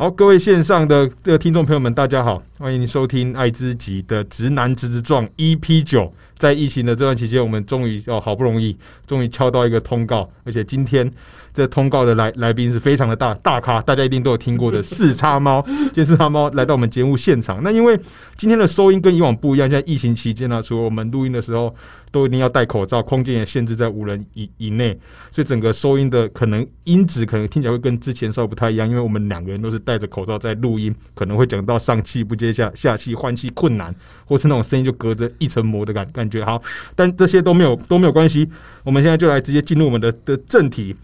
好，各位线上的的听众朋友们，大家好，欢迎收听爱之极的直男直直撞 EP 九。在疫情的这段期间，我们终于哦好不容易，终于敲到一个通告，而且今天这通告的来来宾是非常的大大咖，大家一定都有听过的四叉猫，今天四叉猫来到我们节目现场。那因为今天的收音跟以往不一样，在疫情期间呢，除了我们录音的时候都一定要戴口罩，空间也限制在五人以以内，所以整个收音的可能音质可能听起来会跟之前稍微不太一样，因为我们两个人都是戴着口罩在录音，可能会讲到上气不接下下气换气困难，或是那种声音就隔着一层膜的感感觉。好，但这些都没有都没有关系，我们现在就来直接进入我们的的正题，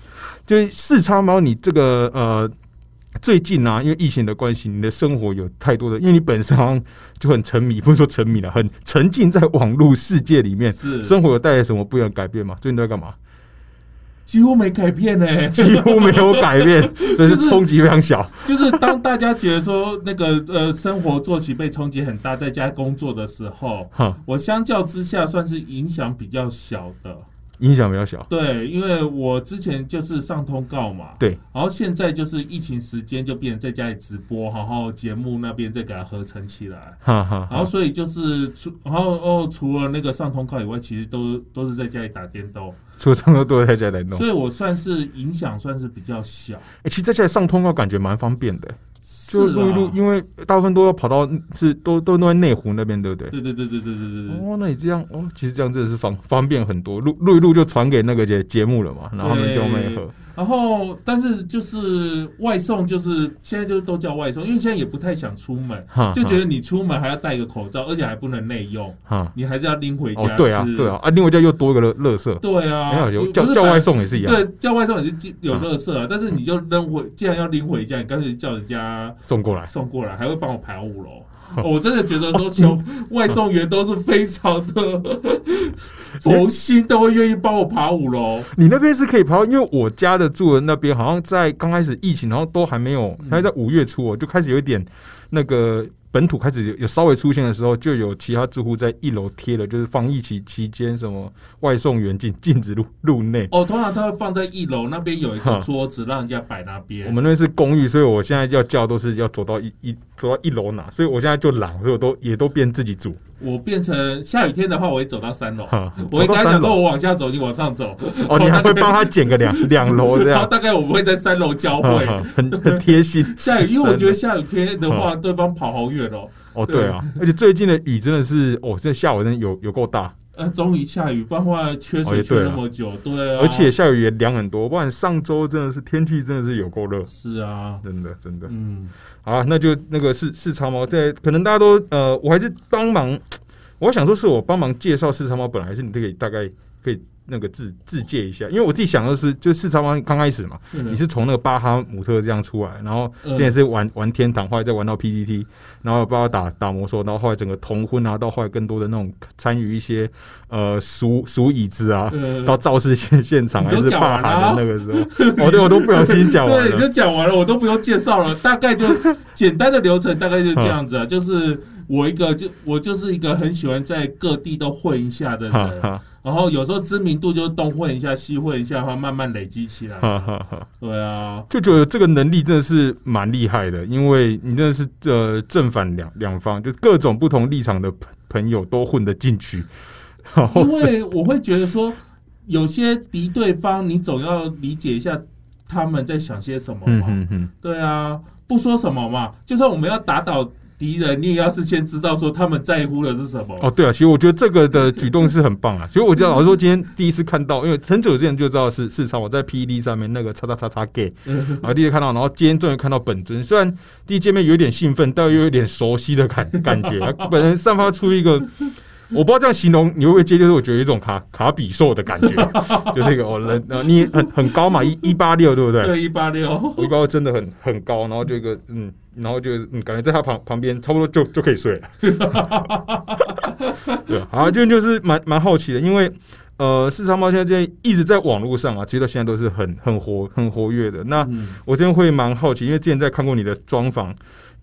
就是四叉猫，你这个呃。最近啊，因为疫情的关系，你的生活有太多的，因为你本身好像就很沉迷，不是说沉迷了，很沉浸在网络世界里面。是生活有带来什么不一样的改变吗？最近都在干嘛？几乎没改变呢、几乎没有改变，所以是冲击非常小。就是当大家觉得说那个呃生活作息被冲击很大，在家工作的时候，哈，我相较之下算是影响比较小的。影响比较小。对，因为我之前就是上通告嘛，对，然后现在就是疫情时间就变成在家里直播，然后节目那边再给它合成起来。哈哈然后所以就是除，然后哦，除了那个上通告以外，其实都都是在家里打电动，出差都多在家来弄所以我算是影响算是比较小。哎其实在家上通告感觉蛮方便的。就是录一录因为大部分都要跑到是都都弄在内湖那边对不对？对对对对对对对哦那你这样哦其实这样真的是方方便很多。录录一录就传给那个节节目了嘛然后他们就没喝。然后，但是就是外送，就是现在就都叫外送，因为现在也不太想出门，就觉得你出门还要戴个口罩，而且还不能内用，哈你还是要拎回家吃。，哦对啊，对啊，啊，另外家又多一个乐乐色，对啊，没有叫叫外送也是一样，对，叫外送也是有乐色啊，但是你就扔回，既然要拎回家，你干脆叫人家送过来。送过来，还会帮我排五楼。哦 我真的觉得说，小外送员都是非常的佛心，都会愿意帮我爬五楼。你那边是可以爬，因为我家的住的那边好像在刚开始疫情，然后都还没有，嗯还在五月初哦，就开始有一点那个本土开始有有稍微出现的时候，就有其他住户在一楼贴了，就是防疫期期间什么外送员禁禁止入入内。哦，通常他会放在一楼那边有一个桌子，让人家摆那边。我们那边是公寓，所以我现在要叫都是要走到一一走到一楼拿，所以我现在就懒，所以我都也都变自己煮。我变成下雨天的话，我会走到三楼。哈，我会跟他讲说，我往下走，你往上走。哦，你还会帮他捡个两 两楼这样，然后大概我们会在三楼交汇。很很贴心。下雨，因为我觉得下雨天的话，对方跑好远哦。哦，对啊，而且最近的雨真的是，哦，这下午真的有有够大，呃，终于下雨，不然话缺水缺那么久，对啊。而且下雨也凉很多，不然上周真的是天气真的是有够热，是啊，真的真的。嗯，好啊，那就那个是是长毛在，可能大家都呃，我还是帮忙，我想说是我帮忙介绍四长毛，本来是你可以大概可以那个自自介一下，因为我自己想的是，就是四长毛刚开始嘛，嗯你是从那个巴哈姆特这样出来，然后现在是玩玩天堂，后来再玩到 PPT，然后包括打打魔兽，然后后来整个同婚啊，到后来更多的那种参与一些呃数数椅子啊，呃到造势现现场还是罢讲完的那个时候，哦，对我都不小心讲完 对，了就。讲完了，我都不用介绍了，大概就 简单的流程大概就这样子啊，就是我一个就我就是一个很喜欢在各地都混一下的人，然后有时候知名度就东混一下西混一下，然后慢慢累积起来。对啊，就觉得这个能力真的是蛮厉害的，因为你真的是呃正反两两方，就是各种不同立场的朋朋友都混得进去。因为我会觉得说，有些敌对方，你总要理解一下他们在想些什么嗯嘛。哼哼，对啊，不说什么嘛，就算我们要打倒敌人，你也要是先知道说他们在乎的是什么。哦，对啊，其实我觉得这个的举动是很棒啊。所以我觉得老实说，今天第一次看到，因为很久之前就知道是市场，我在 PED 上面那个叉叉叉叉 gay，然后第一次看到，然后今天终于看到本尊。虽然第一见面有点兴奋，但又有点熟悉的感感觉，本人散发出一个。我不知道这样形容你会不会接，就是我觉得有一种卡卡比兽的感觉，就是一个哦人，呃，你很很高嘛，一一八六对不对？对，一八六，我一八六真的很很高，然后就一个嗯，然后就嗯，感觉在他旁旁边差不多就就可以睡了。对，好，这就是蛮蛮好奇的，因为呃，市场猫现在这一直在网络上啊，其实到现在都是很很活很活跃的。那嗯我真的会蛮好奇，因为之前在看过你的专访，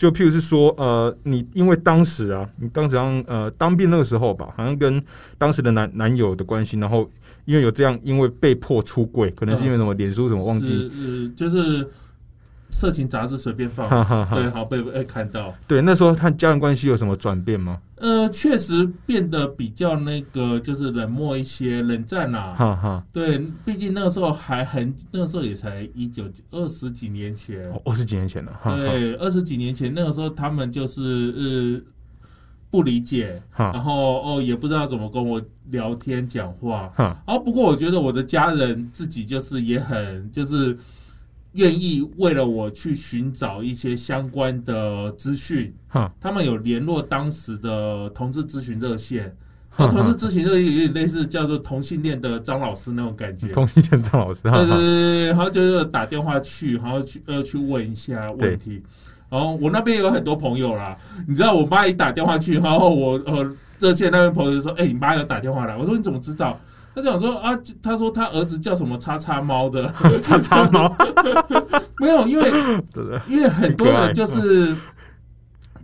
就譬如是说，呃，你因为当时啊，你当时好像呃当兵那个时候吧，好像跟当时的男男友的关系，然后因为有这样，因为被迫出柜，可能是因为什么脸书什么忘记，是呃就是色情杂志随便放，哈哈哈对，好被被看到。对，那时候他家人关系有什么转变吗？呃，确实变得比较那个，就是冷漠一些，冷战啦、哈哈，对，毕竟那个时候还很，那个时候也才一九二十几年前。哦二十几年前了，对，二十几年前那个时候，他们就是呃不理解，然后哦也不知道怎么跟我聊天讲话。哈然后不过我觉得我的家人自己就是也很就是愿意为了我去寻找一些相关的资讯，哈他们有联络当时的同志咨询热线。哈那同志咨询热线有点类似叫做同性恋的张老师那种感觉。通信 cent 张老师，哈对对哈对对，然后就是打电话去，然后去呃去问一下问题。然后我那边有很多朋友啦，你知道我妈一打电话去，然后我呃热线那边朋友就说：“哎、你妈有打电话来。”我说：“你怎么知道？”他就想说啊，他说他儿子叫什么叉叉猫的，叉叉猫，没有，因为 因为很多人就是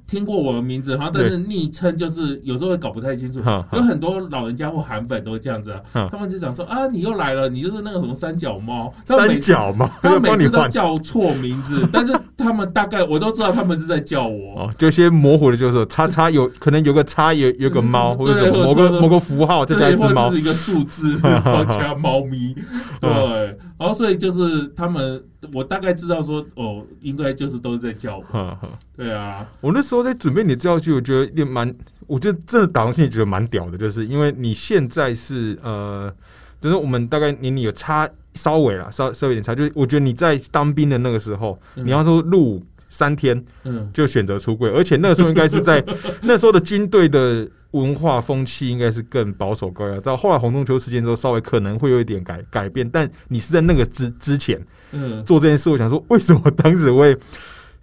听过我的名字，然后但是昵称就是有时候会搞不太清楚。有很多老人家或韩粉都会这样子他们就想说啊，你又来了，你就是那个什么三角猫，三次角嘛，他们每次 都叫错名字，但是他们大概我都知道他们是在叫我。哦，就一些模糊的，就是叉叉有可能有个叉，有有个猫，嗯或者什么某个某个符号，再加对，一只猫是，一个数字，然后加猫咪，对，然后所以就是他们，我大概知道说，哦，应该就是都是在叫我，哈哈。对啊，我那时候在准备你的资料剧，我觉得也蛮，我觉得真的打游戏觉得蛮屌的，就是因为你现在是呃，就是我们大概年龄有差稍微啦，稍稍微有点差，就是我觉得你在当兵的那个时候，嗯。你要说入伍三天嗯，就选择出柜，而且那个时候应该是在 那时候的军队的文化风气应该是更保守高压，到后来红中秋事件之后，稍微可能会有一点改改变，但你是在那个之之前嗯，做这件事，我想说为什么当时会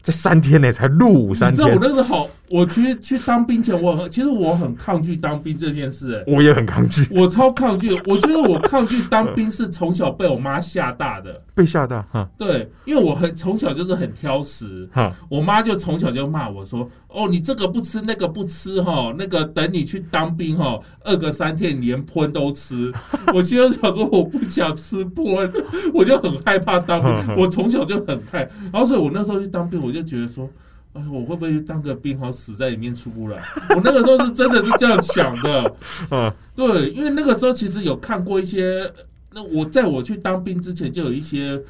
在三天内才入伍三你知道我天？那时候好，我去去当兵前，我很其实我很抗拒当兵这件事、哎我也很抗拒，我超抗拒，我觉得我抗拒当兵是从小被我妈吓大的，被吓大哈对，因为我很从小就是很挑食，哈我妈就从小就骂我说：“哦，你这个不吃，那个不吃，哈，那个等你去当兵，哈，饿个三天，你连喷都吃。”我心里想说，我不想吃喷，我就很害怕当兵。我从小就很害，然后所以我那时候去当兵，我就觉得说。哎，我会不会当个兵，好死在里面出不来？我那个时候是真的是这样想的，嗯。对，因为那个时候其实有看过一些，那我在我去当兵之前就有一些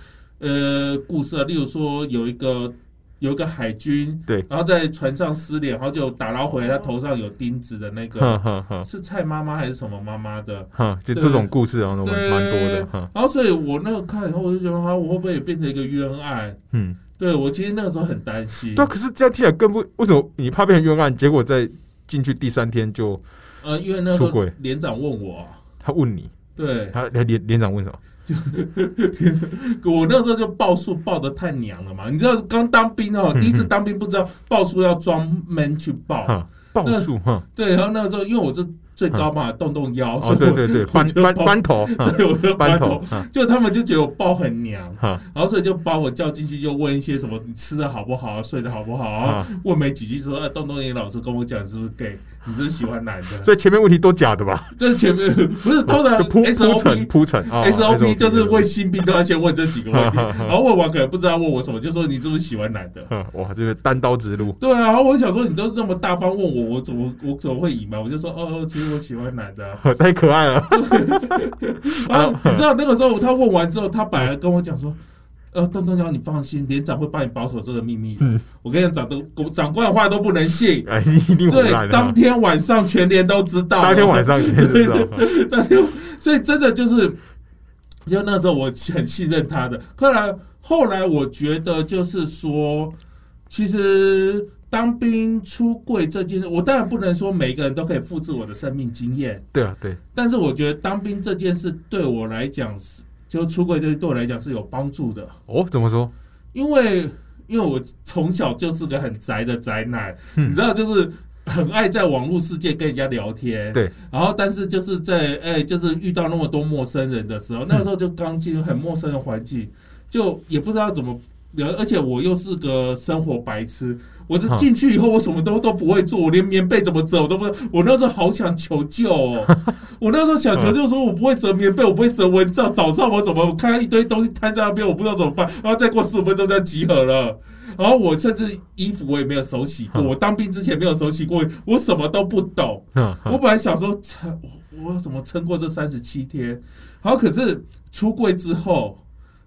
呃故事啊，例如说有一个有一个海军，对，然后在船上失联，然后就打捞回来，他头上有钉子的那个哈哈哈是蔡妈妈还是什么妈妈的？哈，就这种故事好像蛮多的，然后所以我那个看以后，我就觉得啊，我会不会也变成一个冤案？嗯，对我其实那个时候很担心。对啊，，可是这样听起来更不为什么你怕变成冤案，结果在进去第三天就呃，因为那时候出轨。连长问我啊，他问你，对。他连连长问什么？就 我那时候就报数报的太娘了嘛，你知道刚当兵哦，嗯第一次当兵不知道报数要专门去报，哈，报数哈，对，然后那个时候因为我这最高嘛，动动腰，对对对，班班班头，对，我就班班头，就他们就觉得我包很娘，然后所以就把我叫进去，就问一些什么你吃的好不好啊，睡得好不好问没几句说，啊，动动你老师跟我讲你是不是 gay，你是不是喜欢男的？所以前面问题都假的吧？这前面不是通常 铺铺陈 SOP 铺陈啊 SOP 就是问新兵都要先问这几个问题，然后问完可能不知道问我什么，就说你是不是喜欢男的？嗯哇，这个单刀直入，对啊，然后我想说你都这么大方问我，我怎么我怎么会隐瞒？我就说哦，其实我喜欢男的啊。太可爱了。然 后你知道那个时候他问完之后，他本来跟我讲说。呃，邓东娇，你放心，连长会帮你保守这个秘密。嗯我跟你讲，长都长官的话都不能信。哎，你一定对当。天晚上全连都知道。当天晚上全知道，但是，所以真的就是，就那时候我很信任他的。后来，后来我觉得就是说，其实当兵出柜这件事，我当然不能说每一个人都可以复制我的生命经验，对啊，对，但是我觉得当兵这件事对我来讲是，就出柜这对我来讲是有帮助的，哦，怎么说？因为因为我从小就是个很宅的宅男，嗯。你知道，就是。很爱在网络世界跟人家聊天，对，然后但是就是在哎、就是遇到那么多陌生人的时候，那个时候就刚进入很陌生的环境，就也不知道怎么而且我又是个生活白痴，我是进去以后我什么都都不会做，我连棉被怎么折我都不。我那时候好想求救哦，我那时候想求救说，我不会折棉被，我不会折蚊帐，早上我怎么我看到一堆东西摊在那边，我不知道怎么办，然后再过十五分钟就要集合了。然后我甚至衣服我也没有手洗过，嗯我当兵之前没有手洗过，我什么都不懂。嗯我本来想说，撑我我怎么撑过这三十七天？然后可是出柜之后，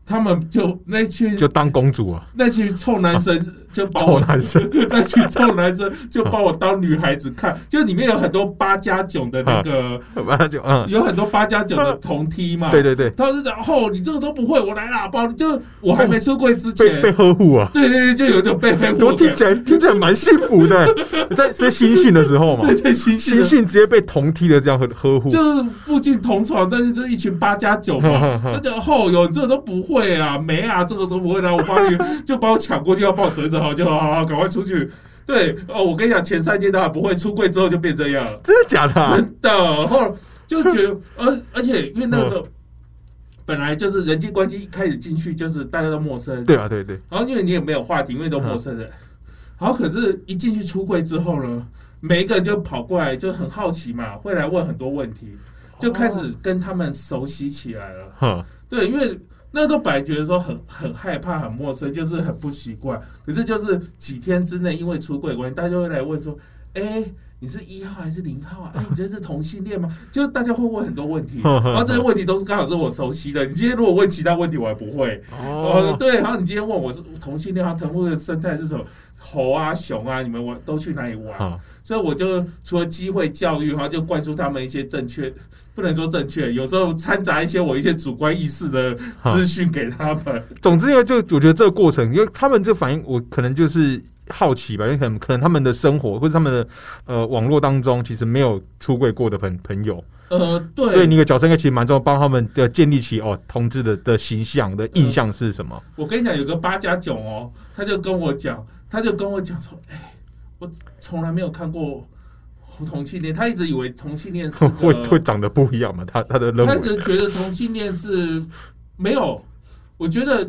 他们就那群就当公主啊，那群臭男生 就把臭我男生，那群臭男生就把我当女孩子看，就里面有很多八加九的那个，完了就嗯，有很多八加九的同梯嘛。对对对，他就讲：“哦，你这个都不会，我来啦！”包就我还没出柜之前被，呵护啊，对对对，就有一种被呵护。我听起来听起来蛮幸福的，在在新训的时候嘛，对在新新训直接被同梯的这样呵呵护，就是附近同床，但是就是一群八加九嘛。他就哦有你这个都不会啊，没啊，这个都不会的，我帮你就把我抢过去，要帮我折一折好就好，好好赶快出去。对哦，我跟你讲，前三天他还不会，出柜之后就变这样了，真的假的啊？真的。后来就觉得，而而且因为那个时候。本来就是人际关系一开始进去就是大家都陌生，对啊，对对，然后因为你也没有话题，因为都陌生人，然后可是一进去出柜之后呢，每一个人就跑过来，就很好奇嘛，会来问很多问题，就开始跟他们熟悉起来了。哈，对，因为那时候本来觉得说很很害怕、很陌生，就是很不习惯。可是就是几天之内，因为出柜关系，大家会来问说：“哎，你是一号还是零号啊？哎，你这是同性恋吗？” 就是大家会问很多问题，然后这些问题都是刚好是我熟悉的。你今天如果问其他问题，我还不会。哦，哦，对，然后你今天问我是同性恋，然后藤木的生态是什么？猴啊、熊啊，你们玩都去哪里玩？所以我就除了机会教育，然后就灌输他们一些正确，不能说正确，有时候掺杂一些我一些主观意识的资讯给他们。总之，因为就我觉得这个过程，因为他们这反应，我可能就是好奇吧，因为可能可能他们的生活或者他们的呃网络当中，其实没有出柜过的朋朋友，呃，对，所以你的角色应该其实蛮重要，帮他们的建立起哦同志的的形象的印象是什么？我跟你讲，有个八加九哦，他就跟我讲，他就跟我讲说，哎，我从来没有看过同性恋，他一直以为同性恋是 会会长得不一样嘛？他他的认他为只觉得同性恋是没有，我觉得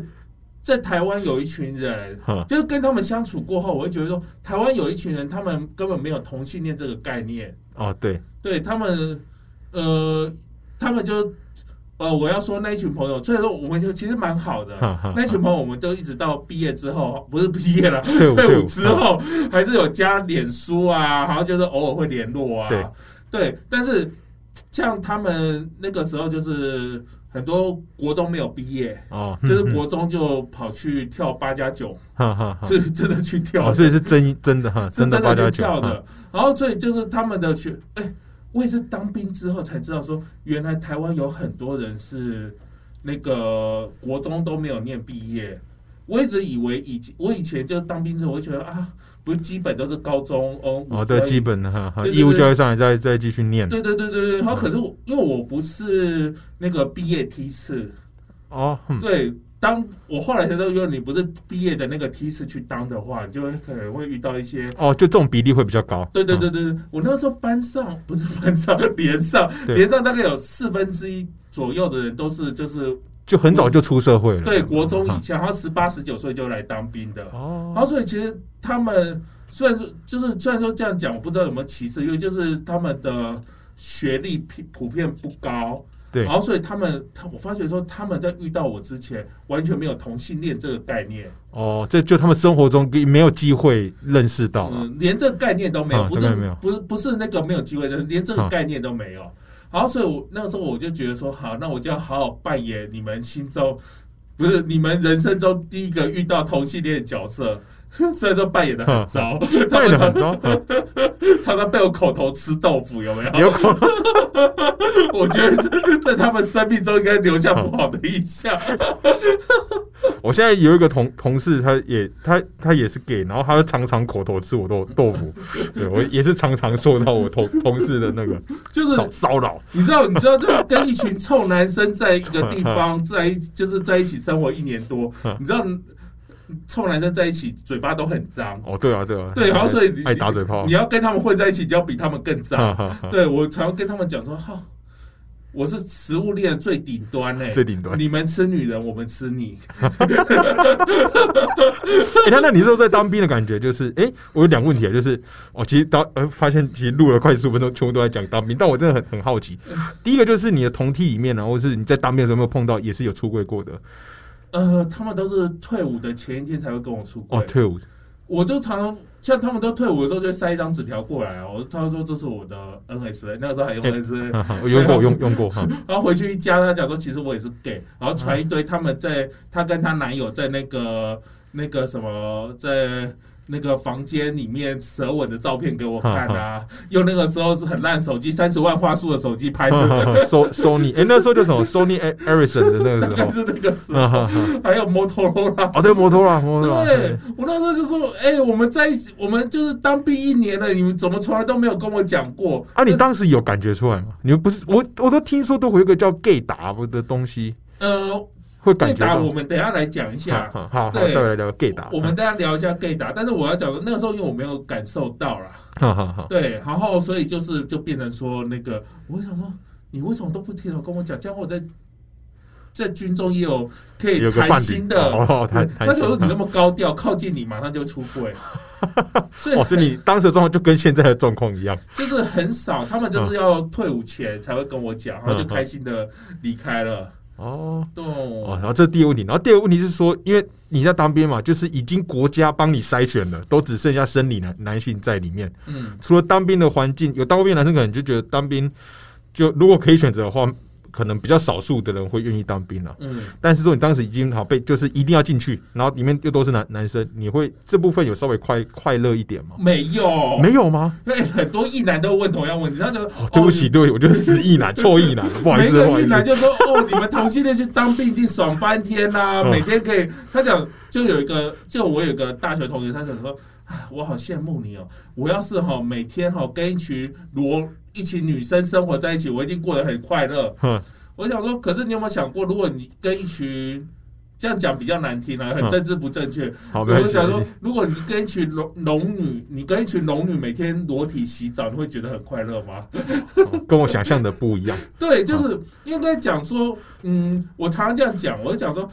在台湾有一群人，就是跟他们相处过后，我会觉得说，台湾有一群人，他们根本没有同性恋这个概念，哦对，对他们，呃，他们就。呃，我要说那一群朋友，所以说我们就其实蛮好的。那一群朋友，我们都一直到毕业之后，不是毕业了，退伍之后还是有加脸书啊，然后就是偶尔会联络啊。对对，但是像他们那个时候，就是很多国中没有毕业，哦，就是嗯国中就跑去跳八加九，哈哈哈，是真的去跳哦，所以是真真的哈，是真的去跳的。然后所以就是他们的学，哎，我也是当兵之后才知道说，原来台湾有很多人是那个国中都没有念毕业。我一直以为以前我以前就是当兵之后，我就觉得啊，不是基本都是高中哦，哦，对，基本的哈义务教育上来再再继续念对对对对对。然后可是我因为我不是那个毕业梯次，哦，嗯对，当我后来才知道，如果你不是毕业的那个梯次去当的话，你就会可能会遇到一些。哦，就这种比例会比较高，对对嗯对对对，我那时候班上不是班上，连上连上大概有四分之一左右的人都是就是就很早就出社会了，对国中以哈前，然后十八十九岁就来当兵的，哦。然后所以其实他们虽然说就是虽然说这样讲，我不知道有没有歧视，因为就是他们的学历普普遍不高，对。然后所以他们他我发觉说他们在遇到我之前完全没有同性恋这个概念，哦，这就他们生活中没有机会认识到啊，嗯，连这个概念都没有，啊不是这个没有。不是不是那个没有机会的，连这个啊。概念都没有。然后所以我那个时候我就觉得说，好，那我就要好好扮演你们心中不是你们人生中第一个遇到同性恋的角色。虽然说扮演的 很糟，他们常扮演的很糟，啊 常常被我口头吃豆腐，有没有？有可能我觉得是在他们生命中应该留下不好的印象。我现在有一个同同事，他也他他也是 gay，然后他就常常口头吃我豆豆腐，对我也是常常受到我同同事的那个就是骚骚扰。你知道，你知道，就是跟一群臭男生在一个地方 在一，就是在一起生活一年多，你知道，臭男生在一起嘴巴都很脏，哦，对啊，对啊，对，然后所以你爱打嘴炮。你，要跟他们混在一起，就要比他们更脏。对我常常跟他们讲说，哈，我是食物链最顶端嘞、最顶端。你们吃女人，我们吃你。哎、那那你说在当兵的感觉就是，哎、我有两个问题啊，就是我其实当呃发现其实录了快十五分钟，全部都在讲当兵，但我真的很很好奇。第一个就是你的同梯里面呢、或是你在当兵的时候有没有碰到也是有出柜过的？呃，他们都是退伍的前一天才会跟我出柜。哦，退伍我就常常像他们都退伍的时候，就会塞一张纸条过来哦。他说这是我的 NSA，那个时候还用 NSA，、我用过，我用用过哈。然后回去一加，他讲说其实我也是 gay，然后传一堆他们在她跟她男友在那个那个什么在。那个房间里面舌吻的照片给我看啊，用那个时候是很烂手机，三十万画素的手机拍的，收 Sony，哎、那时候叫什么？Sony Ericsson 的那个时候，是那个时哈候，还有摩托罗拉哦，对，摩托罗拉，摩托罗拉，对，我那时候就说，哎、我们在一起，我们就是当兵一年了，你们怎么从来都没有跟我讲过？啊，你当时有感觉出来吗？你们不是我，我都听说都会有一个叫 gay 打的东西，呃会 gay 打，感觉。我们等下来讲一下。好来聊 gay 打。我们等一下聊一下 gay 打，但是我要讲的那个时候，因为我没有感受到啦，好好好，对，然后所以就是就变成说那个，我想说，你为什么都不听我跟我讲？这样我在在军中也有可以谈心的。哦，谈谈心他想说你那么高调，靠近你马上就出柜，所以哦，所以你当时的状况就跟现在的状况一样。就是很少，他们就是要退伍前才会跟我讲，然后就开心的离开了。哦。对，哦，然后这是第一个问题，然后第二个问题是说，因为你在当兵嘛，就是已经国家帮你筛选了，都只剩下生理男男性在里面。嗯，除了当兵的环境，有当过兵的男生可能就觉得当兵就如果可以选择的话，可能比较少数的人会愿意当兵了。嗯，但是说你当时已经好被就是一定要进去，然后里面又都是男男生，你会这部分有稍微快快乐一点吗？没有，没有吗？因为很多异男都问同样问题，他就、哦，对不起，对不起，我就是死异男、臭异男，不哦。好意思，每个。男就说：“哦，你们同性恋去当兵一定爽翻天啦、嗯每天可以。”他讲，就有一个，就我有个大学同学，他讲说：“啊，我好羡慕你哦！我要是哈、每天哈、跟一群裸一群女生生活在一起，我一定过得很快乐。哼”我想说，可是你有没有想过，如果你跟一群这样讲比较难听啊，很嗯政治不正确。我想说如果你跟一群龙龙女，你跟一群龙女每天裸体洗澡，你会觉得很快乐吗？跟我想象的不一样。对，就是应该讲说，嗯，我常常这样讲，我就讲说，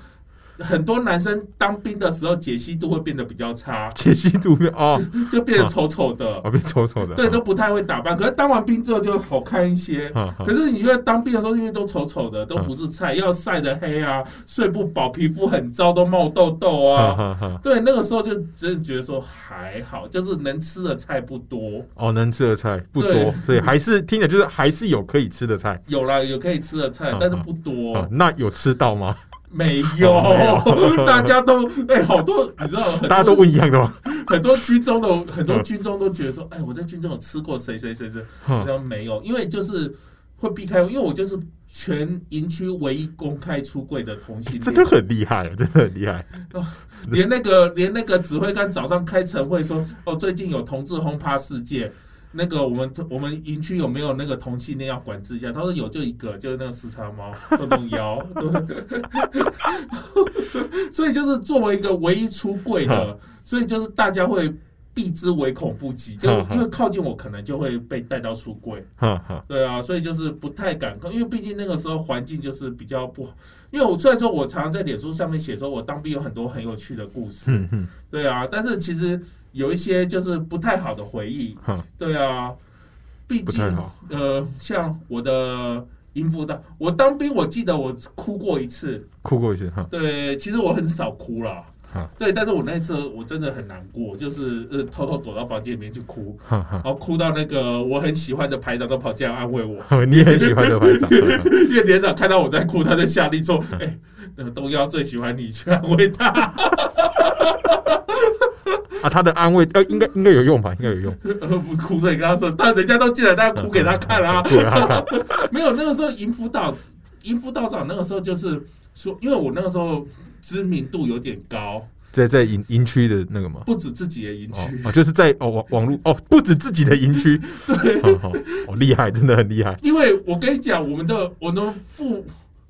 很多男生当兵的时候解析度会变得比较差，解析度变哦，就变得丑丑的，哦变丑丑的。对，都不太会打扮。可是当完兵之后就好看一些。可是你因为当兵的时候，因为都丑丑的，都不是菜，要晒得黑啊，睡不饱，皮肤很糟，都冒痘痘啊。对，那个时候就真的觉得说还好，就是能吃的菜不多。哦，能吃的菜不对多，对，还是听着就是还是有可以吃的菜。有啦，有可以吃的菜嗯，但是不多。啊，那有吃到吗？没有，大家都哎、好多你知道，大家都问一样的吗？很多军中的很多嗯军中都觉得说，哎，我在军中有吃过谁谁谁谁，哼然后没有，因为就是会避开，因为我就是全营区唯一公开出柜的同性真的恋，很厉害，真的很厉害。连那个连那个指挥官早上开晨会说，哦，最近有同志轰趴事件。那个我们我们营区有没有那个同性恋要管制一下？他说有，就一个，就是那个四叉猫 动动腰，对 所以就是作为一个唯一出柜的，所以就是大家会避之唯恐不及，就嗯因为靠近我可能就会被带到出柜，对啊，所以就是不太敢靠，因为毕竟那个时候环境就是比较不好。因为我虽然说我常常在脸书上面写说我当兵有很多很有趣的故事，对啊，但是其实有一些就是不太好的回忆，哈，对啊，毕竟。呃，像我的营辅导，我当兵，我记得我哭过一次。哭过一次哈。对，其实我很少哭啦啊。对，但是我那次我真的很难过，就是呃偷偷躲到房间里面去哭，然，后哭到那个我很喜欢的排长都跑进来安慰我，你也很喜欢的排长。因为连长看到我在哭，他在下令说：“哎、那个东幺最喜欢你，去安慰他。啊，他的安慰呃，应该应该有用吧？应该有用。呃”不哭，所以跟他说，但人家都进来，大家哭给他看啊。没有，那个时候营辅导营副道长那个时候就是说，因为我那个时候知名度有点高，在在营营区的那个嘛。不止自己的营哦区，哦，就是在哦网网络哦，不止自己的营区，对，哦哦，厉害，真的很厉害。因为我跟你讲，我们的我们副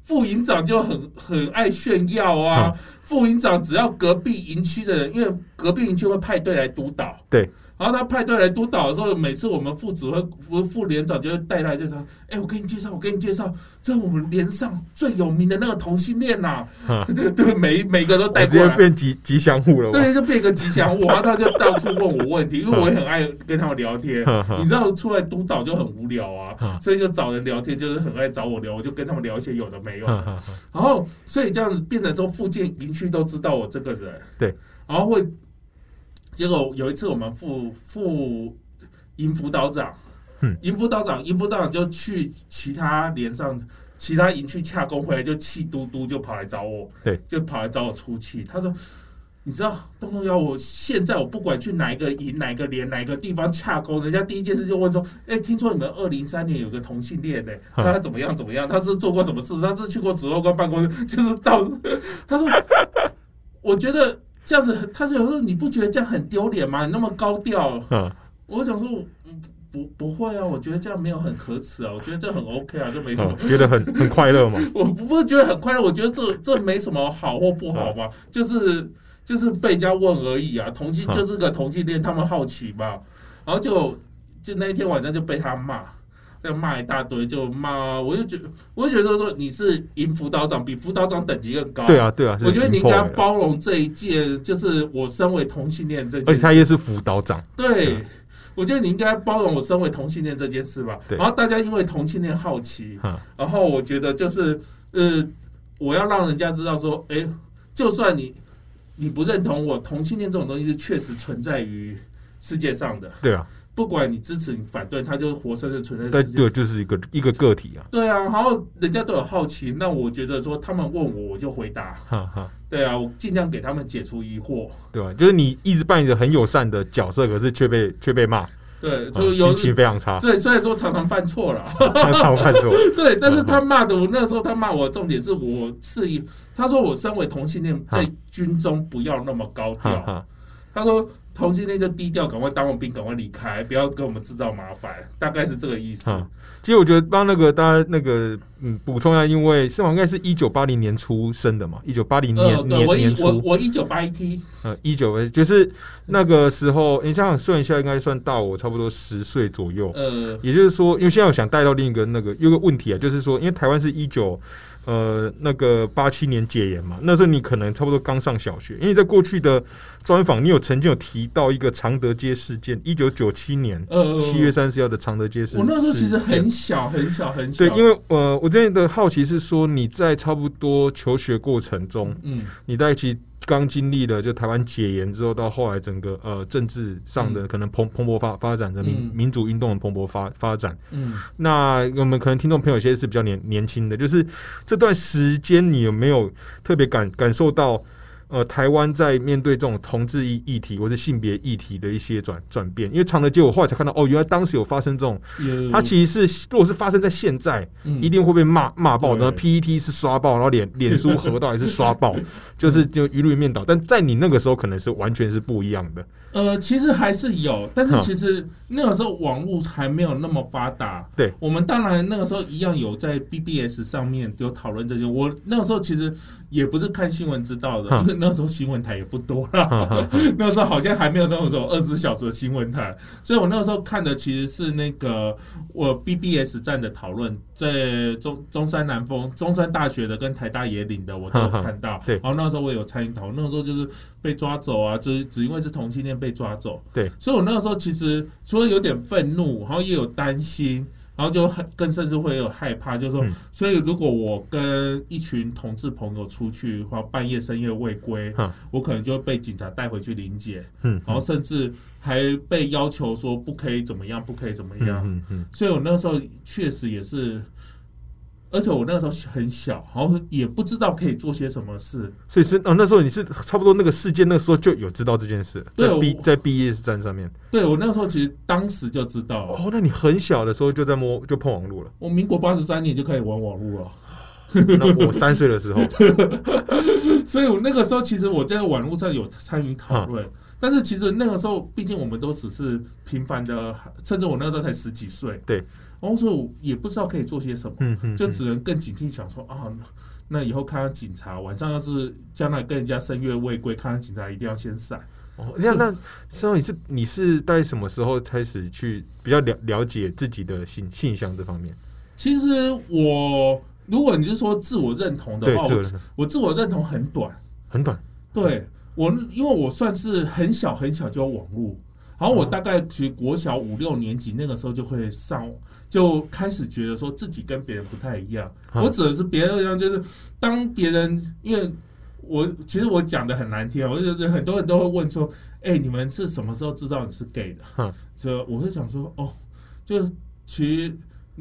副营长就很很爱炫耀啊。副营长只要隔壁营区的人，因为隔壁营区会派队来督导。对。然后他派队来督导的时候，每次我们副指挥、副副连长就会带来就说：“哎，我给你介绍，我给你介绍，这是我们连上最有名的那个同性恋呐。”对，每每个都带过来，变吉吉祥物了。对，就变个吉祥物。然后他就到处问我问题，因为我也很爱跟他们聊天。你知道，出来督导就很无聊啊，所以就找人聊天，就是很爱找我聊，我就跟他们聊一些有的没有。然后，所以这样子变成说，附近营区都知道我这个人。对，然后会。结果有一次，我们副副营辅导长，营辅导长，营辅导长就去其他连上其他营去洽工，回来就气嘟嘟，就跑来找我，对，就跑来找我出气。他说：“你知道，东东要我现在我不管去哪一个营、哪个连、哪个地方洽工，人家第一件事就问说：，哎，听说你们二零三年有个同性恋呢？他怎么样？怎么样？他是做过什么事？他是去过指挥官办公室，就是到 他说，我觉得。”这样子，他就有时候你不觉得这样很丢脸吗？你那么高调，嗯，我想说，不不会啊，我觉得这样没有很可耻啊，我觉得这很 OK 啊，这没什么，觉得很 很快乐吗？我不是觉得很快乐，我觉得这这没什么好或不好吧，就是就是被人家问而已啊，同性就是个同性恋，他们好奇吧，然后就就那一天晚上就被他骂。要骂一大堆，就骂，我就觉得，我就觉得说你是赢辅导长，比辅导长等级更高。对啊，对啊，我觉得你应该包容这一届，就是我身为同性恋这，而且他也是辅导长。对，我觉得你应该包容我身为同性恋这件事吧。然后大家因为同性恋好奇，然后我觉得就是呃，我要让人家知道说，哎，就算你你不认同我，同性恋这种东西是确实存在于世界上的。对啊。不管你支持你反对，他就是活生生存在世界。对，就是一个一个个体啊。对啊，然后人家都有好奇，那我觉得说他们问我，我就回答。哈哈。对啊，我尽量给他们解除疑惑。对啊？就是你一直扮演着很友善的角色，可是却被却被骂。对，就有心情非常差。对，虽然说常常犯错了，常常犯错。对，但是他骂的我那时候他骂我，重点是我是一，他说我身为同性恋在军中不要那么高调。他说。同性恋就低调，赶快当完兵，赶快离开，不要给我们制造麻烦，大概是这个意思。其实我觉得帮那个大家那个嗯补充一下，因为盛王应该是一九八零年出生的嘛，一九八零年年年初，我我一九八一 T，呃一九就是那个时候，你这样算一下，应该算大我差不多十岁左右。呃，也就是说，因为现在我想带到另一个那个有个问题啊，就是说，因为台湾是一九。呃，那个八七年解严嘛，那时候你可能差不多刚上小学，因为在过去的专访，你有曾经有提到一个常德街事件，一九九七年七月三十号的常德街事件。我那时候其实很小很小很小。对，因为呃，我这边的好奇是说，你在差不多求学过程中，嗯，你在其。刚经历了就台湾解严之后，到后来整个呃政治上的可能蓬蓬勃发发展的民民主运动的蓬勃发发展。嗯，那我们可能听众朋友有些是比较年年轻的，就是这段时间你有没有特别感感受到？呃，台湾在面对这种同志议议题或者性别议题的一些转转变，因为长德街，我后来才看到，哦，原来当时有发生这种，它其实是如果是发生在现在，一定会被骂骂爆然后。PET 是刷爆，然后脸 脸书河道也是刷爆，就是就舆论面倒。但在你那个时候，可能是完全是不一样的。呃，其实还是有，但是其实那个时候网络还没有那么发达。对，我们当然那个时候一样有在 BBS 上面有讨论这些。我那个时候其实也不是看新闻知道的，那时候新闻台也不多了。那个时候好像还没有那种二十四小时的新闻台，所以我那个时候看的其实是那个我 BBS 站的讨论，在中中山南峰、中山大学的跟台大野岭的，我都有看到。对，然后那个时候我有参与讨论，那个时候就是被抓走啊，只只因为是同性恋被。被抓走，对，所以我那个时候其实除了有点愤怒，然后也有担心，然后就很更甚至会有害怕，就是说，所以如果我跟一群同志朋友出去，或半夜深夜未归，我可能就会被警察带回去临检，嗯，然后甚至还被要求说不可以怎么样，不可以怎么样，嗯嗯，所以我那个时候确实也是。而且我那个时候很小，好像也不知道可以做些什么事。所以是哦，那时候你是差不多那个事件，那个时候就有知道这件事，在毕在毕业站上面。对我那个时候其实当时就知道。哦，那你很小的时候就在摸就碰网络了。我民国八十三年就开始玩网络了。那我三岁的时候，所以我那个时候其实我在网络上有参与讨论，但是其实那个时候毕竟我们都只是平凡的，甚至我那个时候才十几岁。对。然后说也不知道可以做些什么，嗯就只能更警惕，想说啊，那以后看到警察晚上要是将来跟人家深夜未归，看到警察一定要先闪。哦，那是那之后你是你是在什么时候开始去比较了了解自己的性性向这方面？其实我如果你是说自我认同的，话，我我自我认同很短。很短。对我，因为我算是很小很小就有网络，然后我哦大概其实国小五六年级那个时候就会上，就开始觉得说自己跟别人不太一样。嗯我指的是别人一样，就是当别人因为。我其实我讲的很难听啊，我就觉得很多人都会问说：“哎、你们是什么时候知道你是 gay 的嗯？”这我会想说：“哦，就其实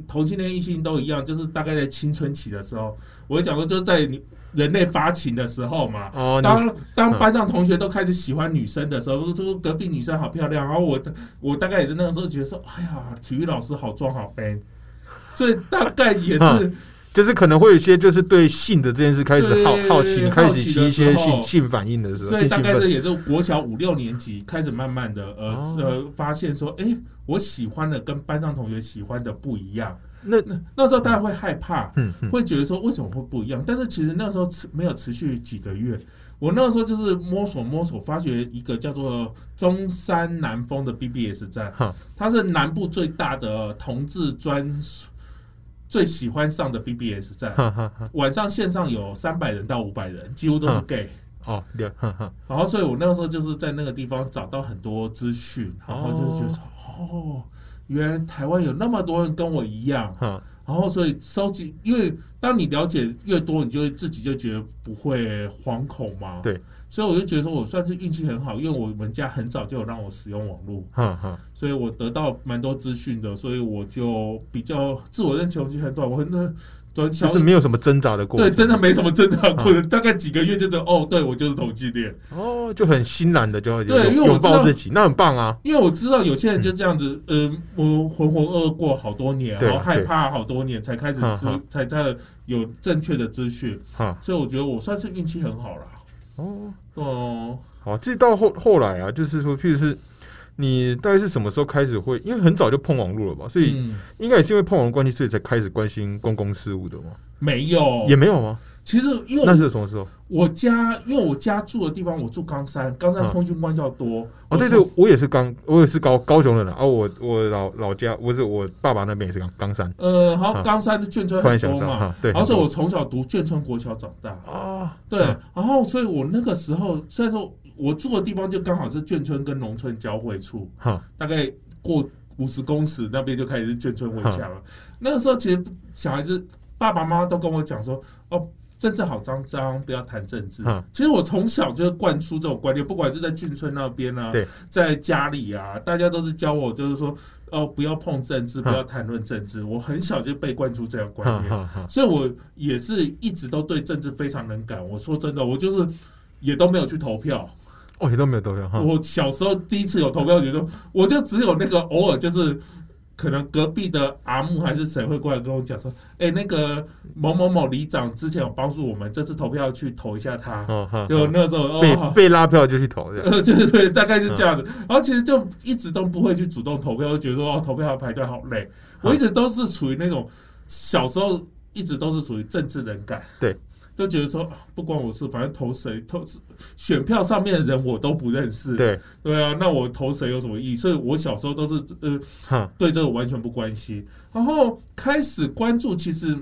同性恋、异性都一样，就是大概在青春期的时候，我会讲说，就是在你人类发情的时候嘛，哦，当当嗯。班上同学都开始喜欢女生的时候，就说隔壁女生好漂亮，然后我我大概也是那个时候觉得说，哎呀，体育老师好壮好 man，所以大概也是嗯就是可能会有一些就是对性的这件事开始好好奇，开始一些性性反应的时候，所以。大概这也是国小五六年级开始慢慢的呃、哦呃发现说，哎，我喜欢的跟班上同学喜欢的不一样，那那那时候大家会害怕，嗯嗯会觉得说为什么会不一样？但是其实那时候持没有持续几个月，我那时候就是摸索摸索，发觉一个叫做中山南丰的 BBS 站哈，它是南部最大的同志专最喜欢上的 BBS 站，晚上线上有三百人到五百人，几乎都是 gay。哦，然后，所以我那个时候就是在那个地方找到很多资讯，然后就觉得说，哦，原来台湾有那么多人跟我一样，哈然后所以收集，因为当你了解越多，你就会自己就觉得不会惶恐嘛。对，所以我就觉得说我算是运气很好，因为我们家很早就有让我使用网络，所以我得到蛮多资讯的，所以我就比较自我认同期很短，我很就是没有什么挣扎的过程。对，真的没什么挣扎过程，大概几个月就觉得哦，对我就是同性恋。哦，就很欣然的就对拥抱自己，那很棒啊。因为我知道有些人就这样子，嗯，我浑浑噩噩过好多年，对然后害怕好多年，才开始知才在有正确的资讯，哈所以我觉得我算是运气很好了。哦，哦，好，这到后后来啊，就是说，譬如是你大概是什么时候开始会？因为很早就碰网络了吧，所以嗯，应该也是因为碰网络关系，所以才开始关心公共事务的嘛。没有，也没有吗？其实因为那是什么时候？我家，因为我家住的地方，我住冈山，冈山嗯空军官校多。哦，我对对，我也是冈，我也是高高雄人啊。哦，我我老老家，不是我爸爸那边也是冈冈山，呃，好，啊冈山的眷村多嘛，对，然后所以很我从小读眷村国小长大。多哦，对，然后所以我那个时候虽然说我住的地方就刚好是眷村跟农村交汇处，哈大概过五十公尺那边就开始是眷村围墙了。那个时候其实小孩子爸爸妈妈都跟我讲说，哦。政治好脏脏，不要谈政治嗯。其实我从小就灌输这种观念，不管是在眷村那边啊，在家里啊，大家都是教我，就是说，哦，不要碰政治，嗯不要谈论政治。我很小就被灌输这样观念，所以我也是一直都对政治非常能感。我说真的，我就是也都没有去投票。哦，你都没有投票哈，我小时候第一次有投票，觉得我就只有那个偶尔就是。可能隔壁的阿木还是谁会过来跟我讲说，哎、那个某某某里长之前有帮助我们，这次投票去投一下他。就那时候被哦，被拉票就去投这样，呃，对对对，大概是这样子。然后其实就一直都不会去主动投票，就觉得说哦，投票要排队好累。我一直都是处于那种小时候一直都是属于政治冷感，对，就觉得说啊不关我事，反正投谁投选票上面的人我都不认识，对，对啊，那我投谁有什么意义？所以我小时候都是呃哈，对这个完全不关心，然后开始关注，其实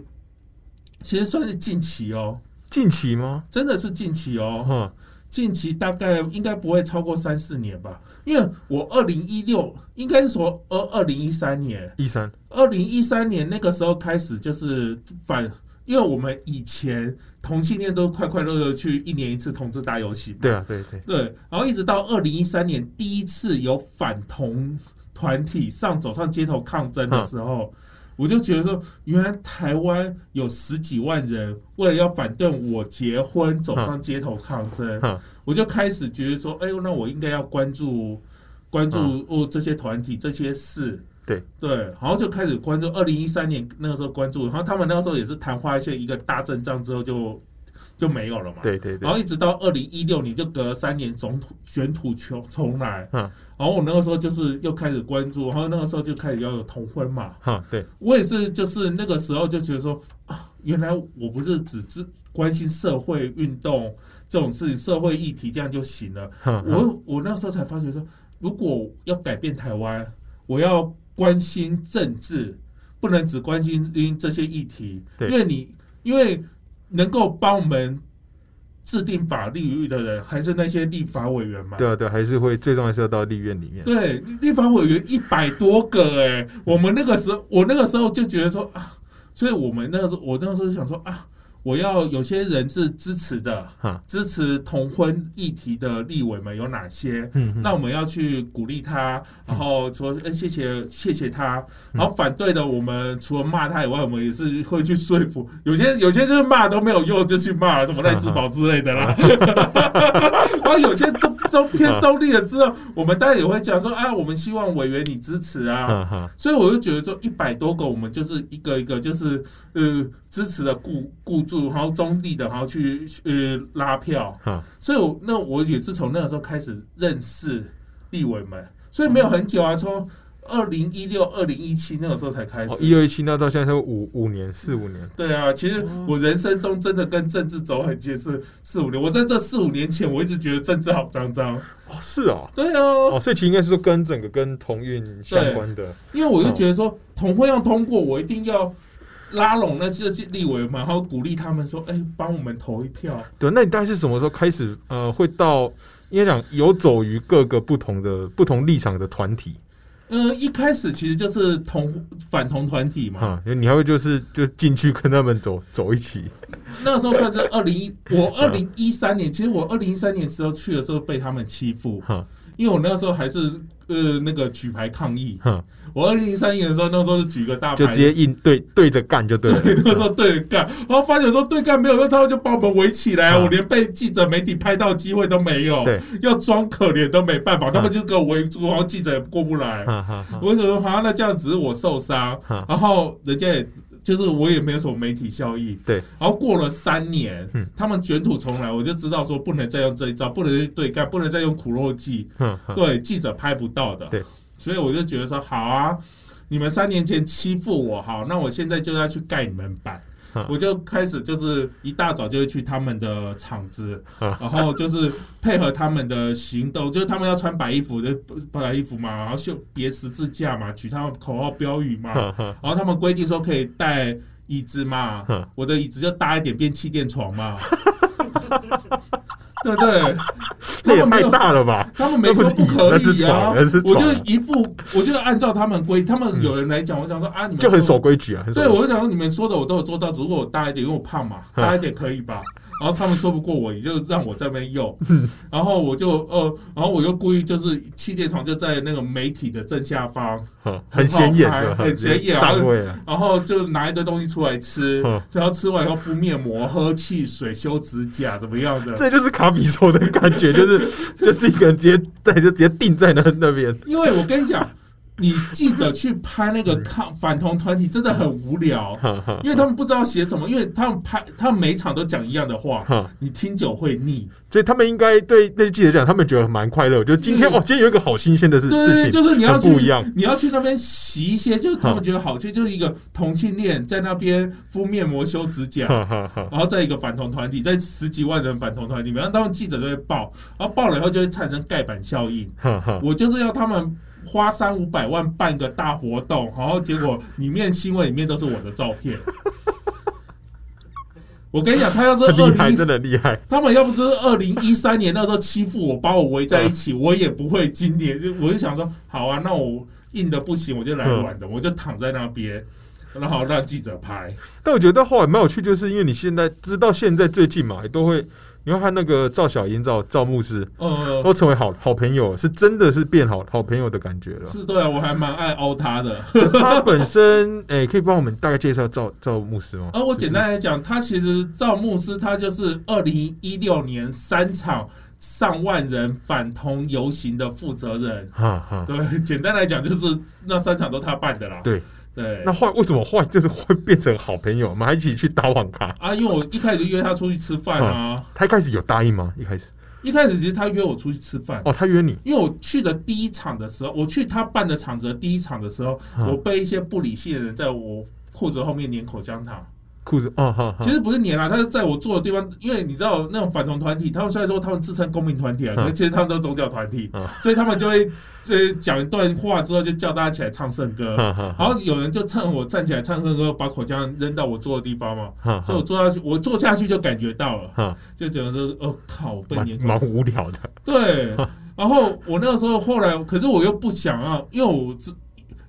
其实算是近期哦，近期吗？真的是近期哦，哈，近期大概应该不会超过三四年吧，因为我二零一六应该是说二二零一三年，一三，二零一三年那个时候开始就是反，因为我们以前同性恋都快快乐乐去一年一次同志大游行嘛，对啊，对对，对，然后一直到二零一三年第一次有反同团体上走上街头抗争的时候，我就觉得说，原来台湾有十几万人为了要反对我结婚走上街头抗争，嗯。我就开始觉得说，哎呦，那我应该要关注关注哦这些团体这些事。对对，然后就开始关注。二零一三年那个时候关注，然后他们那个时候也是昙花一现，一个大阵仗之后就就没有了嘛。对对对然，后一直到二零一六年，就隔了三年总统选土重重来。嗯然后我那个时候就是又开始关注，然后那个时候就开始要有同婚嘛。哈，对，我也是，就是那个时候就觉得说啊，原来我不是只只关心社会运动这种事情、社会议题这样就行了。哼哼我我那时候才发觉说，如果要改变台湾，我要关心政治，不能只关心因这些议题，因为你因为能够帮我们制定法律的人，还是那些立法委员嘛。对啊对啊，还是会最终还是要到立院里面。对，立法委员一百多个哎、我们那个时候，我那个时候就觉得说啊，所以我们那个时候，我那个时候就想说啊，我要有些人是支持的哈，支持同婚议题的立委们有哪些？那我们要去鼓励他，然后说，嗯、谢谢谢谢他。然后反对的，我们除了骂他以外，我们也是会去说服。有些有些就是骂都没有用，就去骂什么赖世宝之类的啦。然后有些周周偏中立的之后，我们当然也会讲说，啊，我们希望委员你支持啊。所以我就觉得说，一百多个，我们就是一个一个，就是呃支持的固固住，然后中立的，然后去呃拉票。哈，所以我那我也是从那个时候开始认识立委们，所以没有很久啊，从二零一六、二零一七那个时候才开哦，始。一六一七那到现在才五五年四五年。对啊，其实我人生中真的跟政治走很近是四五年。我在这四五年前，我一直觉得政治好脏脏。哦，是哦。对啊，哦，所以其实应该是说跟整个跟同运相关的，因为我就觉得说，同会要通过，我一定要拉拢那些立委嘛，然后鼓励他们说，哎，帮我们投一票。对。那你大概是什么时候开始呃，会到应该讲游走于各个不同的不同立场的团体嗯，一开始其实就是同反同团体嘛，哈？你还会就是就进去跟他们走走一起那个时候算是 二零一，我二零一三年，其实我二零一三年时候去的时候被他们欺负，哈因为我那时候还是呃那个举牌抗议。哈，我二零一三年的时候，那时候是举个大牌，就直接硬对对着干就对了。对，那时候对着干，然后发现说对干没有用，他们就把我们围起来，嗯我连被记者媒体拍到机会都没有，对，要装可怜都没办法，他们就给我围住，然后记者也过不来。我就说好，那这样只是我受伤，然后人家也就是我也没有什么媒体效益，对。然后过了三年，嗯他们卷土重来，我就知道说不能再用这一招，不能去对干，不能再用苦肉计，哈哈，对记者拍不到的。对，所以我就觉得说好啊，你们三年前欺负我，好，那我现在就要去盖你们板。嗯 我就开始就是一大早就会去他们的场子，嗯。然后就是配合他们的行动，就是他们要穿白衣服，就白衣服嘛，然后绣别十字架嘛，取他们口号标语嘛，哈 哈然后他们规定说可以带椅子嘛嗯，我的椅子就大一点变气垫床嘛，对不对？这也太他们没有大了吧？他们没说不可以啊我就一副，我就按照他们规，他们有人来讲，我想说啊，你们就很守规矩啊。对，我就想说你们说的我都有做到，只不过我大一点，因为我胖嘛，嗯大一点可以吧？然后他们说不过我，也就让我在那边用，嗯然后我就呃，然后我又故意就是气垫床就在那个媒体的正下方，很显眼的，很显眼。然后就拿一堆东西出来吃嗯，然后吃完以后敷面膜、喝汽水、修指甲，怎么样的？这就是卡比兽的感觉，就是 就是一个人直接在就直接定在那那边。因为我跟你讲，你记者去拍那个抗反同团体真的很无聊，因为他们不知道写什么，因为他们拍他们每场都讲一样的话，你听久会腻。所以他们应该对那些记者讲，他们觉得蛮快乐。就今天对哦，今天有一个好新鲜的事情，就是你要去不一样。你要去那边洗一些，就是他们觉得好，其实就是一个同性恋在那边敷面膜、修指甲。然后在一个反同团体，在十几万人反同团体然后他们记者就会报，然后报了以后就会产生盖板效应。我就是要他们花三五百万办个大活动，然后结果里面新闻里面都是我的照片。我跟你讲，他要是二零真的厉害。他们要不就是二零一三年那时候欺负我，把我围在一起，我也不会今年就我就想说，好啊，那我硬的不行，我就来软的，我就躺在那边，然后让记者拍。但我觉得后来蛮有趣，就是因为你现在知道现在最近嘛，也都会你会看那个赵小英、赵赵牧师呃，都成为好好朋友，是真的是变好好朋友的感觉了。是对啊，我还蛮爱凹他的。他本身诶、可以帮我们大概介绍赵赵牧师吗？而我简单来讲，他其实赵牧师他就是二零一六年三场上万人反同游行的负责人。哈哈。对，简单来讲就是那三场都他办的啦。对对，那后来为什么后来就是会变成好朋友？我们还一起去打网咖。啊，因为我一开始就约他出去吃饭啊，他一开始有答应吗？一开始一开始其实他约我出去吃饭。哦，他约你，因为我去的第一场的时候，我去他办的场子的第一场的时候，嗯我被一些不理性的人在我裤子后面粘口香糖，裤子哦，哈，其实不是粘啦，他是在我坐的地方，因为你知道那种反同团体，他们虽然说他们自称公民团体啊，嗯。可是其实他们都是宗教团体，嗯。所以他们就会就讲一段话之后，就叫大家起来唱圣歌。然后有人就趁我站起来唱圣歌，把口香扔到我坐的地方嘛，哈所以我坐下去，我坐下去就感觉到了，哈，就觉得说，哦靠，我被蛮粘蛮无聊的，对，然后我那个时候后来，可是我又不想要，因为我知，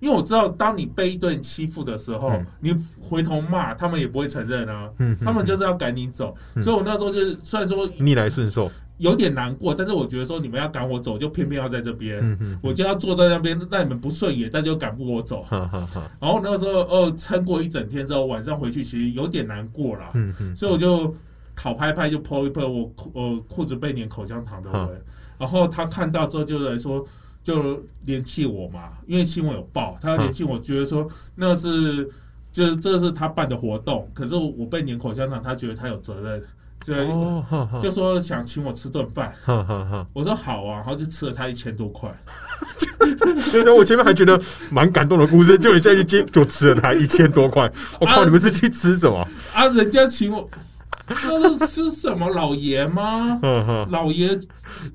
因为我知道，当你被一堆人欺负的时候，嗯。你回头骂，他们也不会承认啊，嗯，他们就是是要赶你走。嗯。所以我那时候就是虽然说逆来顺受，有点难过，但是我觉得说你们要赶我走，就偏偏要在这边，我就要坐在那边，让你们不顺眼，但就赶不我走。哈哈哈，然后那个时候哦，撑过一整天之后，晚上回去其实有点难过了。嗯嗯，所以我就讨拍拍就泼一泼我裤呃裤子被粘口香糖的嗯纹，然后他看到之后就来说就联系我嘛，因为新闻有报，他要联系我，觉得说那是就是这是他办的活动，可是我被粘口香糖，他觉得他有责任，就、就说想请我吃顿饭。我说好啊，然后就吃了他一千多块，然后我前面还觉得蛮感动的故事，结果你现在就接就吃了他一千多块，我靠，啊你们是去吃什么？啊，人家请我。那是吃什么老爷吗？老爷，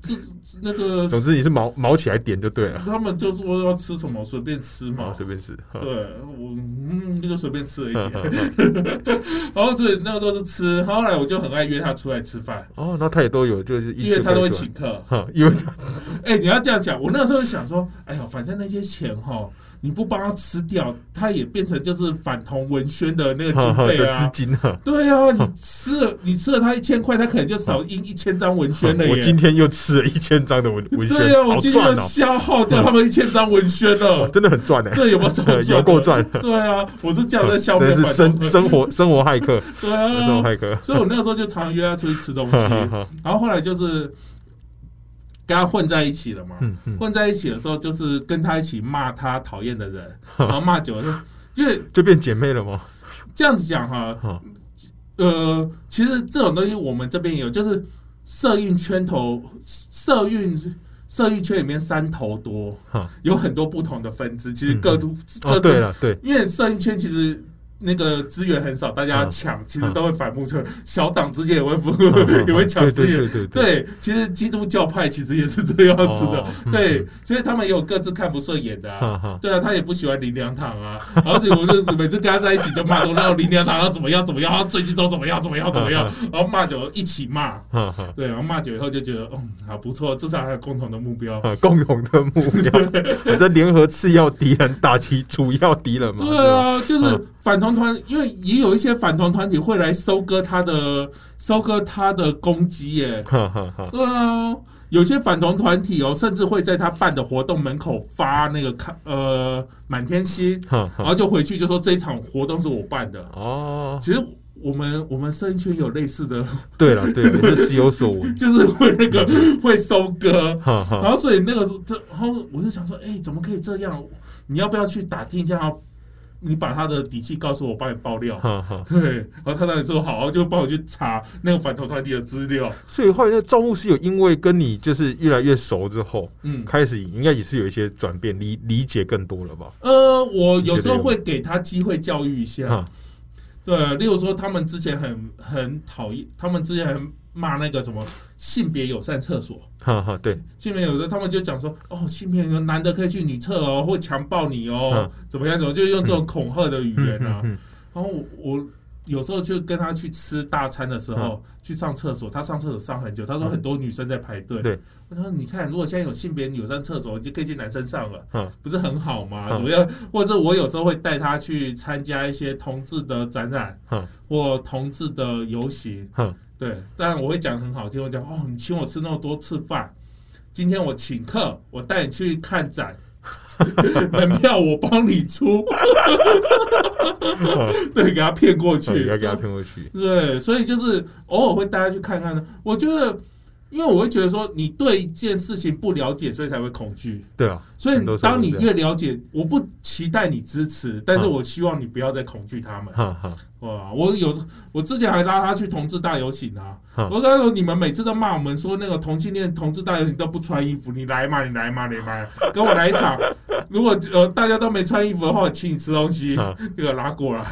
这这那个总之你是毛毛起来点就对了，他们就说要吃什么随便吃嘛。好，随便吃。哼对我嗯就随便吃了一哼点，然后所以那个时候是吃，后来我就很爱约他出来吃饭，哦，那他也都有，就是因为他都会请客。因为他 哎、你要这样讲，我那时候想说，哎呀，反正那些钱哈，你不帮他吃掉，他也变成就是反同文宣的那个经费啊 资啊。金啊。对啊，你吃了你吃了他一千块，他可能就少印一千张文宣了 耶。我今天又吃了一千张的文文宣，对啊，我今天赚哦，就消耗掉他们一千张文宣 哦了。真的很赚哎，这有没有这么赚？有够赚，对啊，我是这样在消灭是生生活生活骇客，对生活啊，骇客。所以我那个时候就常常约他出去吃东西，然后后来就是跟他混在一起了嘛。嗯嗯，混在一起的时候，就是跟他一起骂他讨厌的人，然后骂久了就，就是就变姐妹了吗？这样子讲哈哈。呃，其实这种东西我们这边也有，就是社运圈头，社运社运圈里面山头多哈，有很多不同的分支，其实嗯各都各哦，对了，对，因为社运圈其实那个资源很少，大家嗯抢，其实都会反目成小党之间也会不嗯 也会抢资源。对其实基督教派其实也是这样子的。对，所以他们也有各自看不顺眼的对啊，他也不喜欢林良堂啊，而且我就每次跟他在一起就骂说，那林良堂要怎么样怎么样，他最近都怎么样怎么样怎么样，然后骂久一起骂。对，然后骂久以后就觉得，嗯，好不错，至少还有共同的目标。啊，共同的目标，我在联合次要敌人，打击主要敌人嘛。对啊，就是嗯反同团，因为也有一些反同团体会来收割他的收割他的攻击耶。哈哈哈，对啊，有些反同团体哦，甚至会在他办的活动门口发那个看呃满天星，哈哈，然后就回去就说这一场活动是我办的。哦，其实我们我们生圈有类似的，对了对了，你是时有所闻，就是会那个会收割。哈哈，然后所以那个这然后我就想说，哎、怎么可以这样？你要不要去打听一下？你把他的底细告诉我，我帮你爆料。对，然后他当然说好，然后就帮我去查那个反投团体的资料。所以后来那赵牧师有因为跟你就是越来越熟之后，嗯，开始应该也是有一些转变，理理解更多了吧？呃，我有时候会给他机会教育一下哈。对，例如说他们之前很很讨厌，他们之前很骂那个什么性别友善厕所。哈哈，对，性别友善他们就讲说，哦，性别有男的可以去女厕哦，会强暴你哦，嗯怎么样怎么，就用这种恐吓的语言啊。嗯然后我我有时候就跟他去吃大餐的时候，去上厕所，他上厕所上很久，他说很多女生在排队。嗯对，我说你看，如果现在有性别友善厕所，你就可以去男生上了，嗯不是很好吗？嗯怎么样？或者是我有时候会带他去参加一些同志的展览，嗯或同志的游行。嗯对，当然我会讲很好听，我讲哦，你请我吃那么多次饭，今天我请客，我带你去看展。门票我帮你出，对，给他骗过嗯，去，要给他骗过去，对，所以就是偶尔会带他去看看。呢。我觉得，因为我会觉得说，你对一件事情不了解，所以才会恐惧。对啊，所以当你越了解，我不期待你支持，但是嗯我希望你不要再恐惧他们。哈哈，哇，我有我之前还拉他去同志大游行啊，嗯我跟他说，你们每次都骂我们说那个同性恋同志大游行都不穿衣服，你来嘛，你来嘛，你来，跟我来一场。如果呃大家都没穿衣服的话，我请你吃东西，嗯这个拉过来。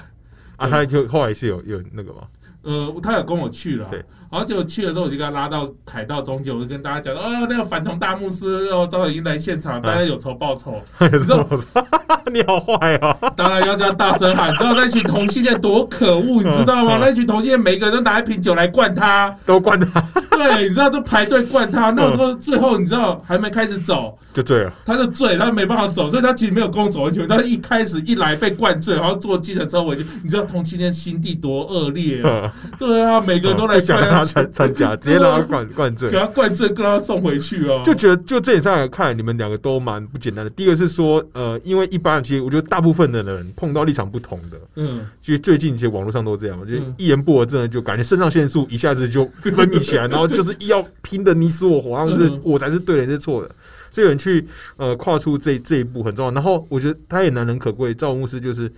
啊，他就后来是有有那个嘛，呃，他有跟我去了，对。然后结果去的时候，我就给他拉到凯道中间，我就跟大家讲，哦，那个反同大牧师哦，早已经来现场，大家有仇报仇，你知道？你好坏哦，当然要这样大声喊，你知道那群同性恋多可恶，你知道吗？嗯。那群同性恋每个人都拿一瓶酒来灌他，都灌他。对，你知道都排队灌他，那时候最后你知道还没开始走，就醉了，他就醉，他没办法走，所以他其实没有跟我走很久。他一开始一来被灌醉，然后坐计程车回去，你知道同性恋心地多恶劣啊？对啊，每个人都来让他，参参加，直接让他灌灌醉给。他灌醉，跟他送回去啊。就觉得就这点上来看，你们两个都蛮不简单的。第一个是说，呃，因为一般人其实我觉得大部分的人碰到立场不同的，嗯，其实最近其实网络上都这样，就一言不合，真的就感觉肾上腺素一下子就分泌起来，然后就是要拼的你死我活，然后是嗯我才是对的，你是错的。所以有人去呃跨出这这一步很重要。然后我觉得他也难能可贵，赵牧师就是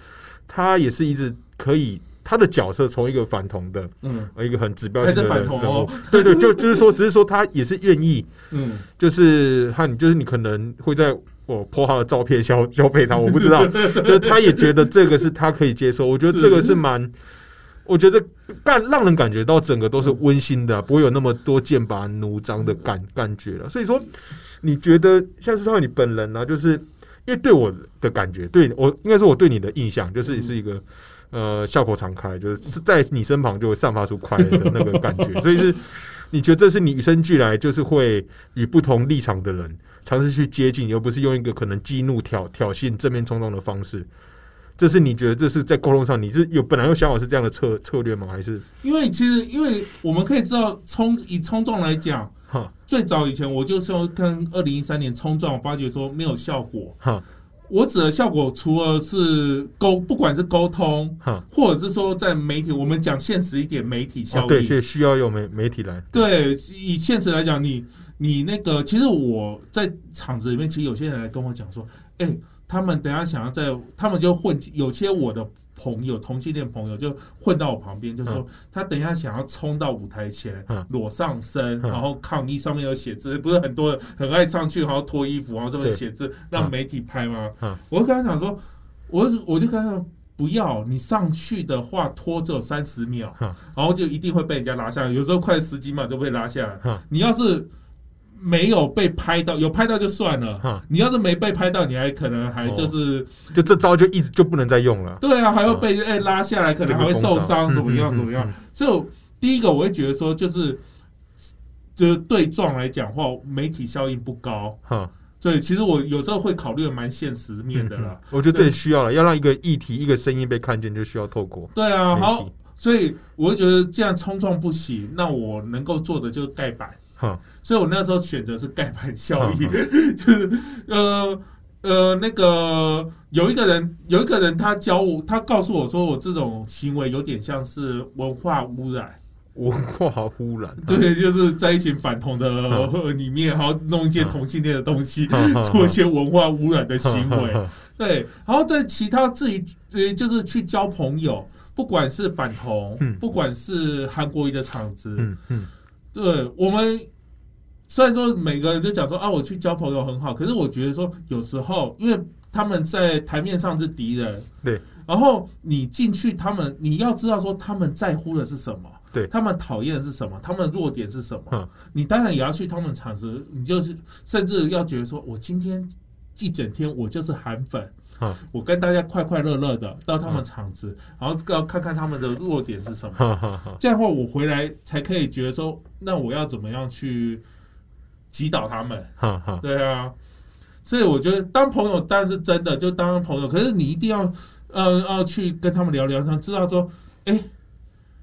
他也是一直可以他的角色从一个反同的嗯。呃一个很指标性的人人同哦。物，对对，就就是说，只是说他也是愿意，嗯，就是他你就是你可能会在。我 po 他的照片消消费他，我不知道，就是他也觉得这个是他可以接受，我觉得这个是蛮，我觉得感让人感觉到整个都是温馨的啊、不会有那么多剑拔弩张的感感觉了。所以说，你觉得像是说你本人呢、就是因为对我的感觉，对我应该说我对你的印象就是你是一个呃笑口常开，就是是在你身旁就会散发出快乐的那个感觉，所以是你觉得这是你与生俱来就是会与不同立场的人尝试去接近，而不是用一个可能激怒、挑挑衅、正面冲撞的方式。这是你觉得这是在沟通上你是有本来有想法是这样的策策略吗？还是因为其实因为我们可以知道冲以冲撞来讲，哈最早以前我就是要看二零一三年冲撞，我发觉说没有效果。哈我指的效果，除了是沟，不管是沟通，哈？或者是说在媒体，我们讲现实一点，媒体效哦，对，所以需要有媒媒体来。对，以现实来讲，你你那个，其实我在场子里面，其实有些人来跟我讲说，哎、他们等下想要在，他们就混，有些我的朋友，同性恋朋友就混到我旁边，就说、他等一下想要冲到舞台前，嗯。裸上身，嗯。然后抗议上面有写字，不是很多人很爱上去，然后脱衣服，然后上面写字，让媒体拍吗？嗯。我就跟他讲说，我就我就跟他讲。不要，你上去的话拖只有三十秒，嗯。然后就一定会被人家拉下来，有时候快十几秒就被拉下来。嗯。你要是没有被拍到，有拍到就算了。嗯你要是没被拍到，你还可能还就是、就这招就一直就不能再用了，对啊，还会被哎、拉下来，可能还会受伤，怎么样嗯怎么样。？所以我第一个我会觉得说，就是就是对撞来讲话，媒体效应不高。哈，所以其实我有时候会考虑得蛮现实面的啦。嗯我觉得这也需要了，要让一个议题、一个声音被看见，就需要透过对啊，好，。所以我就觉得这样冲撞不行，那我能够做的就是盖板。哈，所以我那时候选择是盖板效应，嗯 就是呃呃那个有一个人有一个人他教我，他告诉我说我这种行为有点像是文化污染，文化污染，对，就是在一群反同的嗯。里面，然后弄一些同性恋的东西，做一些文化污染的行为。对，然后在其他自己呃，就是去交朋友，不管是反同，嗯。不管是韩国瑜的场子，嗯嗯对我们虽然说每个人就讲说啊，我去交朋友很好，可是我觉得说有时候，因为他们在台面上是敌人，对，然后你进去，他们你要知道说他们在乎的是什么，对他们讨厌的是什么，他们的弱点是什么，嗯你当然也要去他们场子，你就是甚至要觉得说我今天一整天我就是韩粉。嗯我跟大家快快乐乐的到他们场子，然后要看看他们的弱点是什么。这样的话，我回来才可以觉得说，那我要怎么样去击倒他们？对啊，所以我觉得当朋友当然是真的，就当朋友。可是你一定要呃要去跟他们聊聊，想知道说，哎、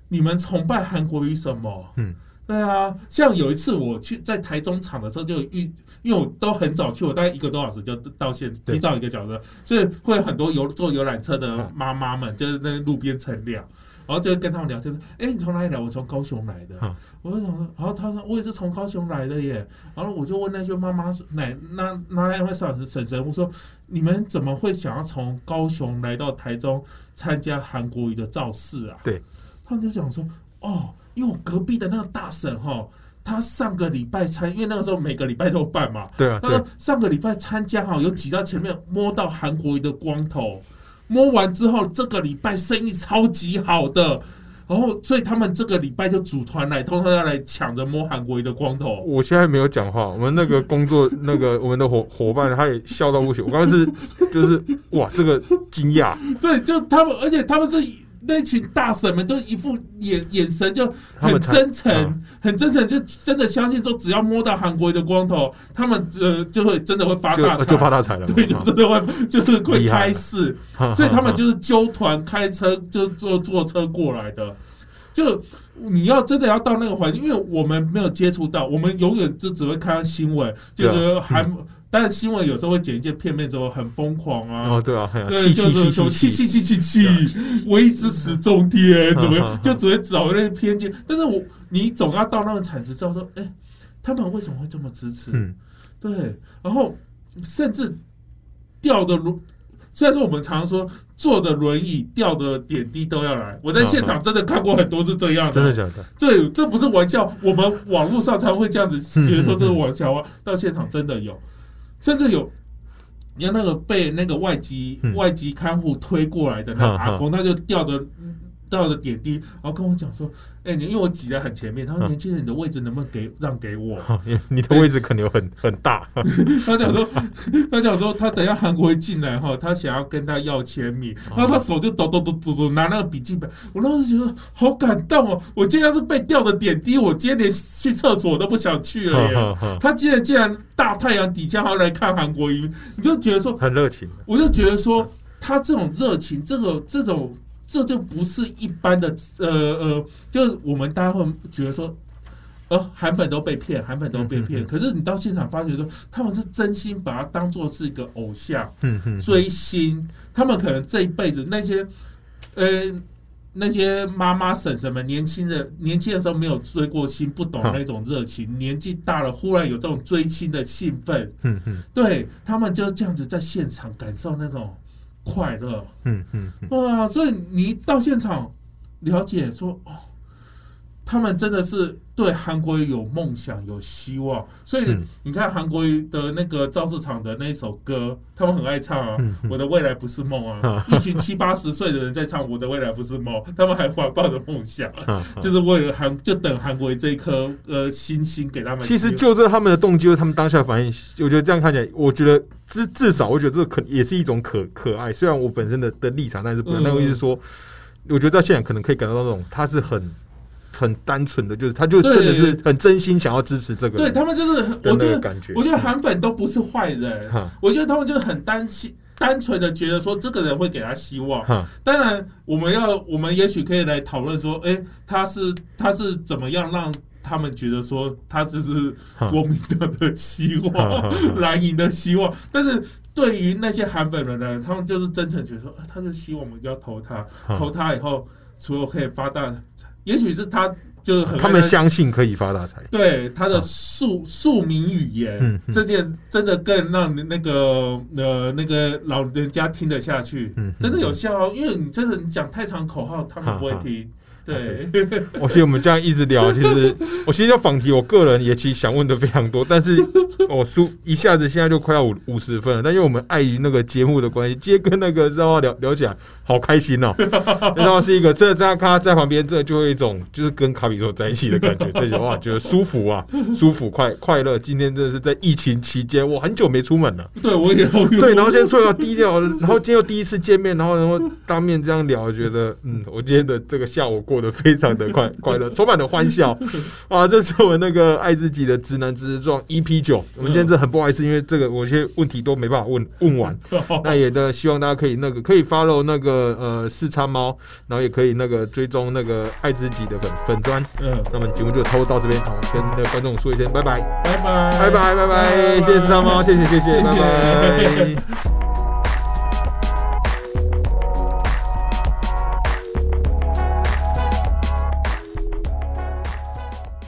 你们崇拜韩国瑜什么？嗯。对啊，像有一次我去在台中场的时候，就遇，因为我都很早去，我大概一个多小时就到现，提早一个小时，所以会有很多游坐游览车的嗯妈妈们，就是那路边乘凉，然后就跟他们聊天说：“哎、你从哪里来？我从高雄来的。嗯我就想说，然后他说我也是从高雄来的耶。然后我就问那些妈妈说奶那那那位嫂子婶婶，我说你们怎么会想要从高雄来到台中参加韩国瑜的造势啊？对，他们就想说哦，因为我隔壁的那个大婶哈。他上个礼拜参，因为那个时候每个礼拜都办嘛。对啊，对他说上个礼拜参加哈，有挤到前面摸到韩国瑜的光头，摸完之后，这个礼拜生意超级好的，然后所以他们这个礼拜就组团来，通通要来抢着摸韩国瑜的光头。我现在没有讲话，我们那个工作 那个我们的伙伙伴他也笑到不行。我刚刚是就是哇，这个惊讶，对，就他们，而且他们是那群大神们，都一副眼眼神就很真诚，很真诚，就真的相信说，只要摸到韩国的光头，他们呃就会真的会发大财，就发大财了。对，就真的会 就是会开市，所以他们就是揪团开车，就坐坐车过来的。就你要真的要到那个环境，因为我们没有接触到，我们永远就只会看到新闻，就是韩。但是新闻有时候会剪一些片面之后很疯狂啊，哦对啊，对，就是说气气气气气，唯一支持中天，怎么 就只会找那些偏见。但是我你总要到那个产值之后说，哎，他们为什么会这么支持？嗯，对，然后甚至掉的轮，虽然说我们常说坐的轮椅掉的点滴都要来，我在现场真的看过很多是这样的，真的假的？这这不是玩笑，我们网络上才会这样子觉得说这是玩笑啊，到现场真的有。甚至有，你看那个被那个外籍外籍看护推过来的那个阿公，他就吊着吊着点滴，然后跟我讲说。哎，你因为我挤在很前面，他说年轻人，你的位置能不能给让给我？你的位置可能有很很大。他讲说，他讲说，他等下韩国一进来哈，他想要跟他要签名，然后他手就抖抖抖抖抖拿那个笔记本，我当时觉得好感动哦。我今天要是被吊着点滴，我今天连去厕所都不想去了耶。他今天竟然大太阳底下还要来看韩国瑜，你就觉得说很热情。我就觉得说他这种热情，这个这种。这就不是一般的，呃呃，就我们大家会觉得说，呃，韩粉都被骗，韩粉都被骗。可是你到现场发觉说，他们是真心把他当做是一个偶像，追星。他们可能这一辈子那些，呃，那些妈妈婶婶们，年轻人年轻的时候没有追过星，不懂那种热情。年纪大了，忽然有这种追星的兴奋，嗯嗯，对他们就这样子在现场感受那种。快乐，嗯嗯，哇！所以你到现场了解说，哦，他们真的是对韩国有梦想、有希望。所以你看韩国的那个造市场的那一首歌，他们很爱唱啊，《我的未来不是梦》啊，一群七八十岁的人在唱《我的未来不是梦》，他们还怀抱着梦想，就是为了韩，就等韩国这一颗呃星星给他们。其实就这他们的动机，他们当下反应，我觉得这样看起来，我觉得。至至少，我觉得这可也是一种可可爱。虽然我本身的的立场，但是不，那个意思说，我觉得在现场可能可以感受到那种他是很很单纯的，就是他就真的是很真心想要支持这个。对他们就是，我觉得感觉，我觉得韩粉都不是坏人，我觉得他们就是很担心、单纯的觉得说这个人会给他希望。当然，我们要，我们也许可以来讨论说，哎，他是他是怎么样让。他们觉得说他只是国民党的希望，蓝营的希望，但是对于那些韩粉的人，他们就是真诚觉得说，他就希望我们要投他，投他以后，除了可以发大，也许是他就是很他们相信可以发大财，对他的庶庶民语言，这件真的更让那个呃那个老人家听得下去，真的有效，哦因为你真的你讲太长口号，他们不会听。对，我其实我们这样一直聊，其实我其实要访题，我个人也其实想问的非常多，但是我输一下子现在就快要五五十分了，但因为我们碍于那个节目的关系，今天跟那个赵浩聊聊起来，好开心哦，然后是一个这这样看他在旁边，这就会一种就是跟卡比兽在一起的感觉，这句话觉得舒服啊，舒服快快乐。今天真的是在疫情期间，我很久没出门了，对我也对，然后现在出来低调，然后今天又第一次见面，然后然后当面这样聊，觉得嗯，我今天的这个下午过。过得非常的快快乐，充满了欢笑 啊！这是我们那个爱自己的直男直撞 EP 九。我们今天这很不好意思，因为这个我一些问题都没办法问问完。那也的希望大家可以那个可以 follow 那个呃四叉猫，然后也可以那个追踪那个爱自己的粉粉砖。嗯，那么节目就差不多到这边，好，跟那个观众说一声拜拜，拜拜，拜拜，拜拜，谢谢四叉猫，谢谢谢谢，拜拜。